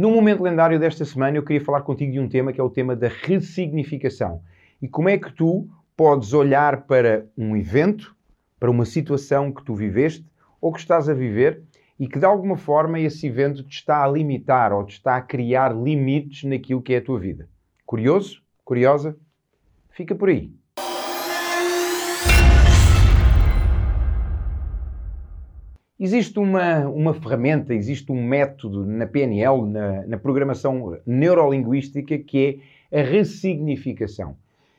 No momento lendário desta semana, eu queria falar contigo de um tema que é o tema da ressignificação. E como é que tu podes olhar para um evento, para uma situação que tu viveste ou que estás a viver e que de alguma forma esse evento te está a limitar ou te está a criar limites naquilo que é a tua vida. Curioso? Curiosa? Fica por aí. Existe uma, uma ferramenta, existe um método na PNL, na, na programação neurolinguística, que é a ressignificação.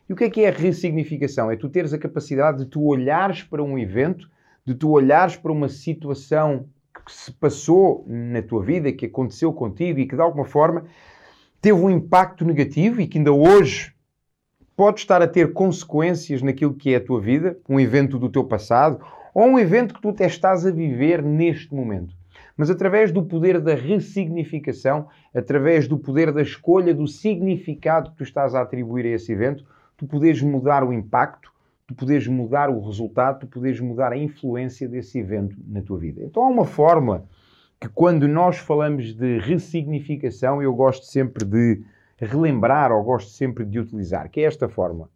E o que é que é a ressignificação? É tu teres a capacidade de tu olhares para um evento, de tu olhares para uma situação que se passou na tua vida, que aconteceu contigo e que de alguma forma teve um impacto negativo e que ainda hoje pode estar a ter consequências naquilo que é a tua vida, um evento do teu passado ou um evento que tu até estás a viver neste momento. Mas através do poder da ressignificação, através do poder da escolha do significado que tu estás a atribuir a esse evento, tu podes mudar o impacto, tu podes mudar o resultado, tu podes mudar a influência desse evento na tua vida. Então há uma fórmula que quando nós falamos de ressignificação, eu gosto sempre de relembrar ou gosto sempre de utilizar, que é esta fórmula.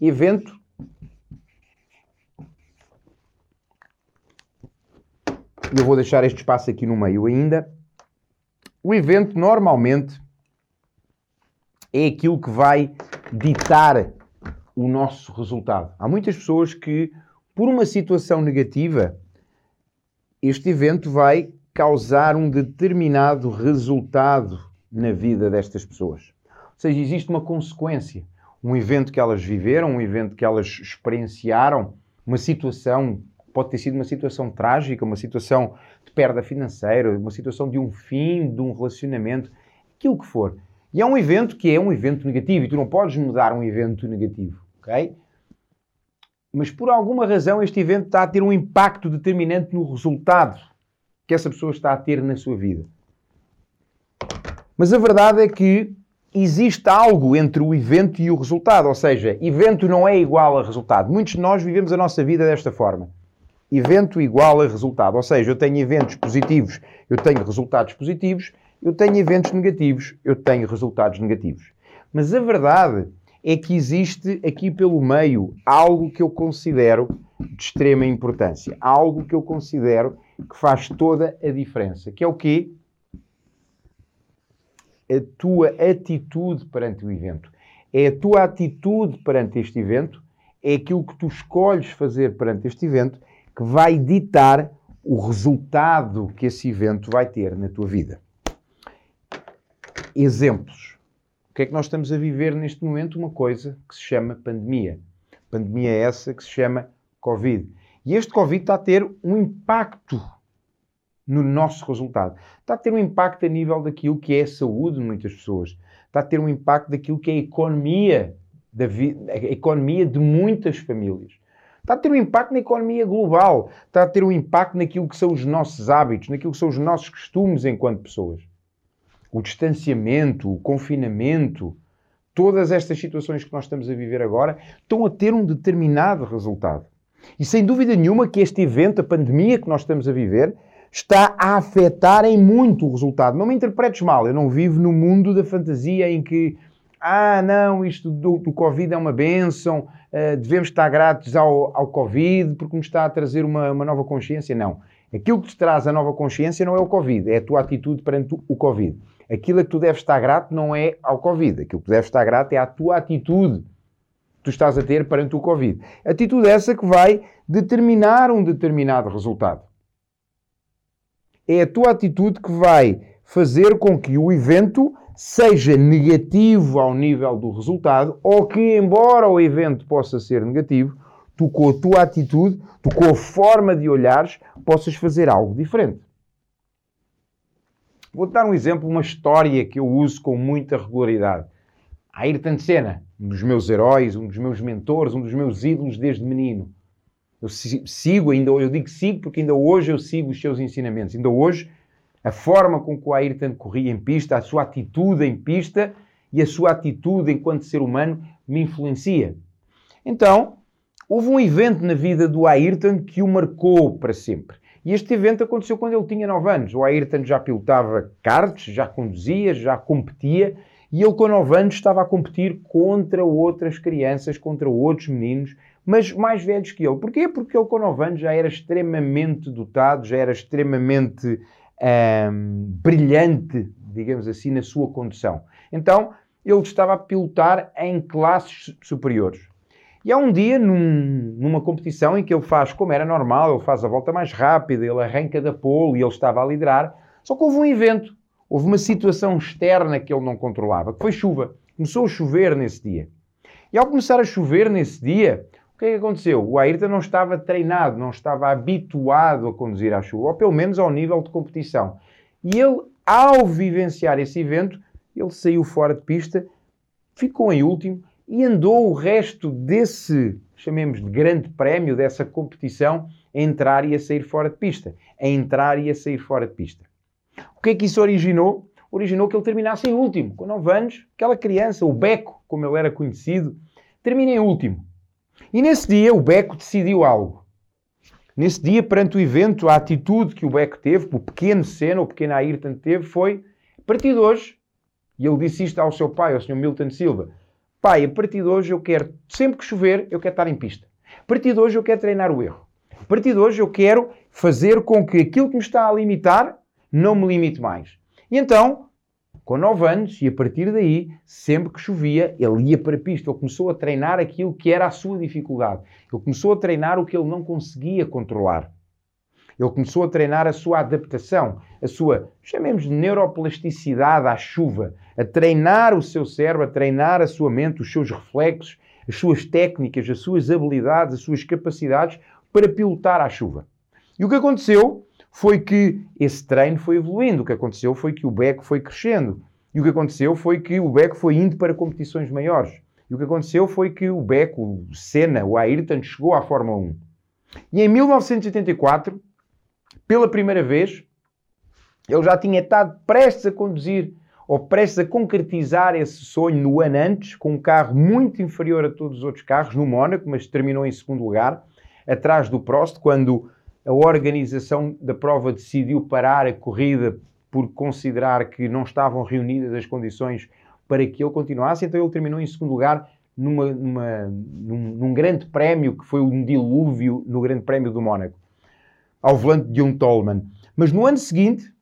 Evento eu vou deixar este espaço aqui no meio ainda. O evento normalmente é aquilo que vai ditar o nosso resultado. Há muitas pessoas que, por uma situação negativa, este evento vai causar um determinado resultado na vida destas pessoas. Ou seja, existe uma consequência. Um evento que elas viveram, um evento que elas experienciaram, uma situação pode ter sido uma situação trágica, uma situação de perda financeira, uma situação de um fim de um relacionamento, aquilo que for. E é um evento que é um evento negativo e tu não podes mudar um evento negativo, ok? Mas por alguma razão este evento está a ter um impacto determinante no resultado que essa pessoa está a ter na sua vida. Mas a verdade é que existe algo entre o evento e o resultado, ou seja, evento não é igual a resultado. Muitos de nós vivemos a nossa vida desta forma evento igual a resultado. Ou seja, eu tenho eventos positivos, eu tenho resultados positivos, eu tenho eventos negativos, eu tenho resultados negativos. Mas a verdade é que existe aqui pelo meio algo que eu considero de extrema importância, algo que eu considero que faz toda a diferença, que é o quê? A tua atitude perante o evento. É a tua atitude perante este evento, é aquilo que tu escolhes fazer perante este evento que vai ditar o resultado que esse evento vai ter na tua vida. Exemplos. O que é que nós estamos a viver neste momento? Uma coisa que se chama pandemia. Pandemia é essa que se chama Covid. E este Covid está a ter um impacto no nosso resultado. Está a ter um impacto a nível daquilo que é a saúde de muitas pessoas. Está a ter um impacto daquilo que é a economia, da a economia de muitas famílias. Está a ter um impacto na economia global, está a ter um impacto naquilo que são os nossos hábitos, naquilo que são os nossos costumes enquanto pessoas. O distanciamento, o confinamento, todas estas situações que nós estamos a viver agora estão a ter um determinado resultado. E sem dúvida nenhuma que este evento, a pandemia que nós estamos a viver, está a afetar em muito o resultado. Não me interpretes mal, eu não vivo no mundo da fantasia em que, ah, não, isto do, do Covid é uma bênção, uh, devemos estar gratos ao, ao Covid porque nos está a trazer uma, uma nova consciência. Não. Aquilo que te traz a nova consciência não é o Covid, é a tua atitude perante o Covid. Aquilo a que tu deves estar grato não é ao Covid. Aquilo que deves estar grato é à tua atitude que tu estás a ter perante o Covid. Atitude essa que vai determinar um determinado resultado. É a tua atitude que vai fazer com que o evento seja negativo ao nível do resultado ou que, embora o evento possa ser negativo, tu com a tua atitude, tu com a forma de olhares, possas fazer algo diferente. Vou-te dar um exemplo, uma história que eu uso com muita regularidade. Ayrton Senna, um dos meus heróis, um dos meus mentores, um dos meus ídolos desde menino. Eu sigo ainda, eu digo sigo porque ainda hoje eu sigo os seus ensinamentos. Ainda hoje a forma com que o Ayrton corria em pista, a sua atitude em pista e a sua atitude enquanto ser humano me influencia. Então, houve um evento na vida do Ayrton que o marcou para sempre. E este evento aconteceu quando ele tinha 9 anos. O Ayrton já pilotava karts, já conduzia, já competia, e ele com 9 anos estava a competir contra outras crianças, contra outros meninos, mas mais velhos que ele. Porquê? Porque ele com 9 anos já era extremamente dotado, já era extremamente hum, brilhante, digamos assim, na sua condução. Então, ele estava a pilotar em classes superiores. E há um dia, num, numa competição, em que ele faz, como era normal, ele faz a volta mais rápida, ele arranca da pole e ele estava a liderar. Só que houve um evento, houve uma situação externa que ele não controlava, que foi chuva. Começou a chover nesse dia. E ao começar a chover nesse dia, o que é que aconteceu? O Ayrton não estava treinado, não estava habituado a conduzir à chuva, ou pelo menos ao nível de competição. E ele, ao vivenciar esse evento, ele saiu fora de pista, ficou em último e andou o resto desse, chamemos de grande prémio, dessa competição, a entrar e a sair fora de pista. A entrar e a sair fora de pista. O que é que isso originou? Originou que ele terminasse em último. Com 9 anos, aquela criança, o Beco, como ele era conhecido, termina em último. E nesse dia o Beco decidiu algo. Nesse dia, perante o evento, a atitude que o Beco teve, o pequeno Senna, o pequeno Ayrton teve, foi, a partir de hoje, e ele disse isto ao seu pai, ao Sr. Milton Silva, pai, a partir de hoje eu quero, sempre que chover, eu quero estar em pista. A partir de hoje eu quero treinar o erro. A partir de hoje eu quero fazer com que aquilo que me está a limitar não me limite mais. E então, com 9 anos, e a partir daí, sempre que chovia, ele ia para a pista. Ele começou a treinar aquilo que era a sua dificuldade. Ele começou a treinar o que ele não conseguia controlar. Ele começou a treinar a sua adaptação, a sua, chamemos de neuroplasticidade à chuva, a treinar o seu cérebro, a treinar a sua mente, os seus reflexos, as suas técnicas, as suas habilidades, as suas capacidades para pilotar à chuva. E o que aconteceu foi que esse treino foi evoluindo. O que aconteceu foi que o Beco foi crescendo. E o que aconteceu foi que o Beco foi indo para competições maiores. E o que aconteceu foi que o Beco, o Senna, o Ayrton chegou à Fórmula 1. E em 1984, pela primeira vez, ele já tinha estado prestes a conduzir ou prestes a concretizar esse sonho no ano antes, com um carro muito inferior a todos os outros carros, no Mónaco, mas terminou em segundo lugar, atrás do Prost, quando a organização da prova decidiu parar a corrida por considerar que não estavam reunidas as condições para que ele continuasse, então ele terminou em segundo lugar numa, numa, num, num, grande prémio que foi um dilúvio no Grande Prémio do Mónaco, ao volante de um Tolman. Mas no ano seguinte,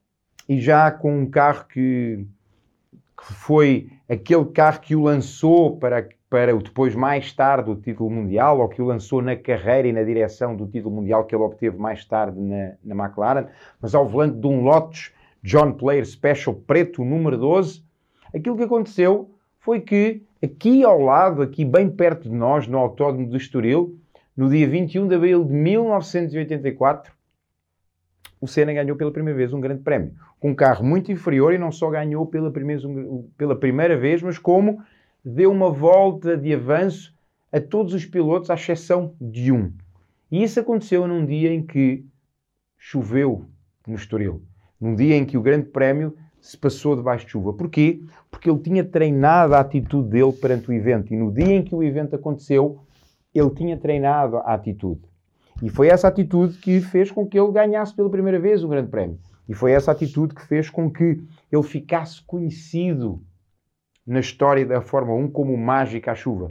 e já com um carro que que foi aquele carro que o lançou para, para o depois mais tarde o título mundial, ou que o lançou na carreira e na direção do título mundial que ele obteve mais tarde na, na McLaren, mas ao volante de um Lotus John Player Special preto, número 12, aquilo que aconteceu foi que aqui ao lado, aqui bem perto de nós, no Autódromo do Estoril, no dia 21 de abril de 1984, o Senna ganhou pela primeira vez um grande prémio. Com um carro muito inferior e não só ganhou pela primeira, pela primeira vez, mas como deu uma volta de avanço a todos os pilotos, à exceção de um. E isso aconteceu num dia em que choveu no Estoril. Num dia em que o grande prémio se passou debaixo de chuva. Porquê? Porque ele tinha treinado a atitude dele perante o evento. E no dia em que o evento aconteceu, ele tinha treinado a atitude. E foi essa atitude que fez com que ele ganhasse pela primeira vez o Grande Prémio. E foi essa atitude que fez com que ele ficasse conhecido na história da Fórmula 1 como o mágico à chuva.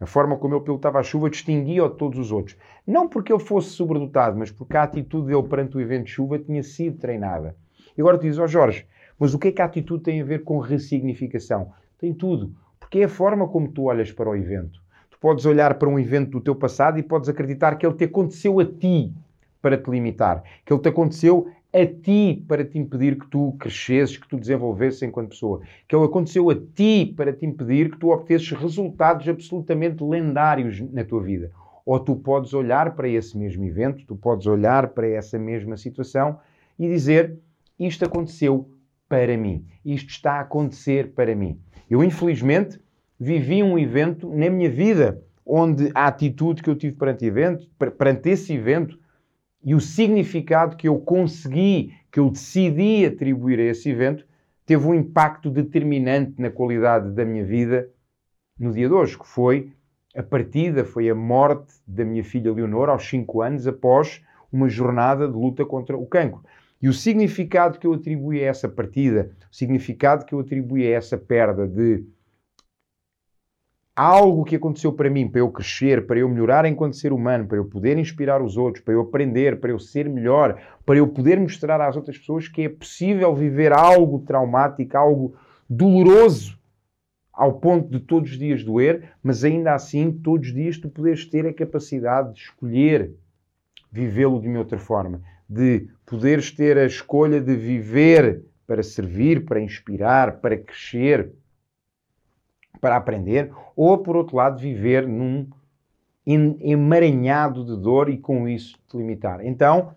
A forma como ele pilotava a chuva distinguia-o de todos os outros. Não porque ele fosse sobredotado, mas porque a atitude dele perante o evento de chuva tinha sido treinada. E agora tu dizes, ó oh Jorge, mas o que é que a atitude tem a ver com ressignificação? Tem tudo. Porque é a forma como tu olhas para o evento. Tu podes olhar para um evento do teu passado e podes acreditar que ele te aconteceu a ti para te limitar, que ele te aconteceu a ti para te impedir que tu crescesses, que tu desenvolvesses enquanto pessoa, que ele aconteceu a ti para te impedir que tu obtesses resultados absolutamente lendários na tua vida. Ou tu podes olhar para esse mesmo evento, tu podes olhar para essa mesma situação e dizer: Isto aconteceu para mim, isto está a acontecer para mim. Eu, infelizmente, vivi um evento na minha vida onde a atitude que eu tive perante, evento, perante esse evento e o significado que eu consegui, que eu decidi atribuir a esse evento, teve um impacto determinante na qualidade da minha vida no dia de hoje, que foi a partida, foi a morte da minha filha Leonor aos 5 anos após uma jornada de luta contra o cancro. E o significado que eu atribuí a essa partida, o significado que eu atribuí a essa perda de algo que aconteceu para mim, para eu crescer, para eu melhorar enquanto ser humano, para eu poder inspirar os outros, para eu aprender, para eu ser melhor, para eu poder mostrar às outras pessoas que é possível viver algo traumático, algo doloroso, ao ponto de todos os dias doer, mas ainda assim, todos os dias tu poderes ter a capacidade de escolher vivê-lo de uma outra forma, de poderes ter a escolha de viver para servir, para inspirar, para crescer, para aprender, ou por outro lado, viver num emaranhado de dor e com isso te limitar. Então,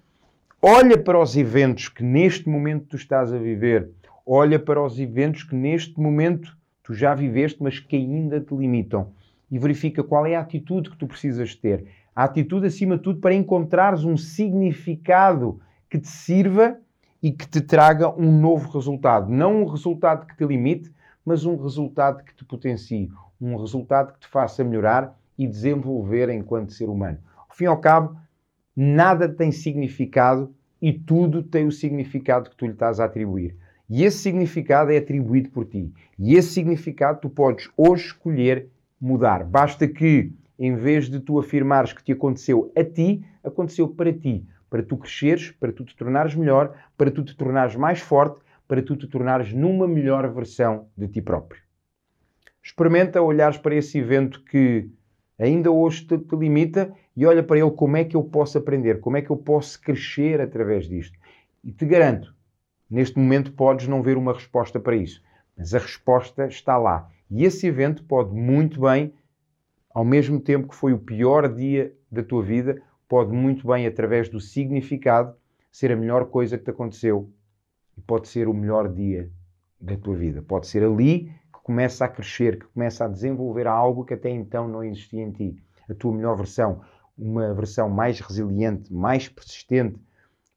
olha para os eventos que neste momento tu estás a viver, olha para os eventos que neste momento tu já viveste, mas que ainda te limitam e verifica qual é a atitude que tu precisas ter. A atitude, acima de tudo, para encontrares um significado que te sirva e que te traga um novo resultado. Não um resultado que te limite, mas um resultado que te potencie, um resultado que te faça melhorar e desenvolver enquanto ser humano. Ao fim e ao cabo, nada tem significado e tudo tem o significado que tu lhe estás a atribuir. E esse significado é atribuído por ti. E esse significado tu podes hoje escolher mudar. Basta que, em vez de tu afirmares que te aconteceu a ti, aconteceu para ti. Para tu cresceres, para tu te tornares melhor, para tu te tornares mais forte, para tu te tornares numa melhor versão de ti próprio. Experimenta olhares para esse evento que ainda hoje te, te, limita e olha para ele como é que eu posso aprender, como é que eu posso crescer através disto. E te garanto, neste momento podes não ver uma resposta para isso, mas a resposta está lá. E esse evento pode muito bem, ao mesmo tempo que foi o pior dia da tua vida, pode muito bem, através do significado, ser a melhor coisa que te aconteceu e pode ser o melhor dia da tua vida. Pode ser ali que começa a crescer, que começa a desenvolver algo que até então não existia em ti. A tua melhor versão, uma versão mais resiliente, mais persistente,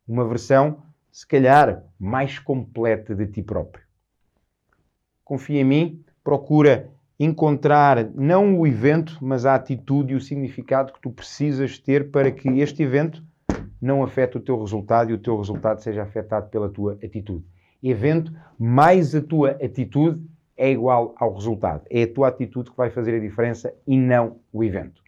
uma versão, se calhar, mais completa de ti próprio. Confia em mim, procura encontrar não o evento, mas a atitude e o significado que tu precisas ter para que este evento não afeta o teu resultado e o teu resultado seja afetado pela tua atitude. Evento mais a tua atitude é igual ao resultado. É a tua atitude que vai fazer a diferença e não o evento.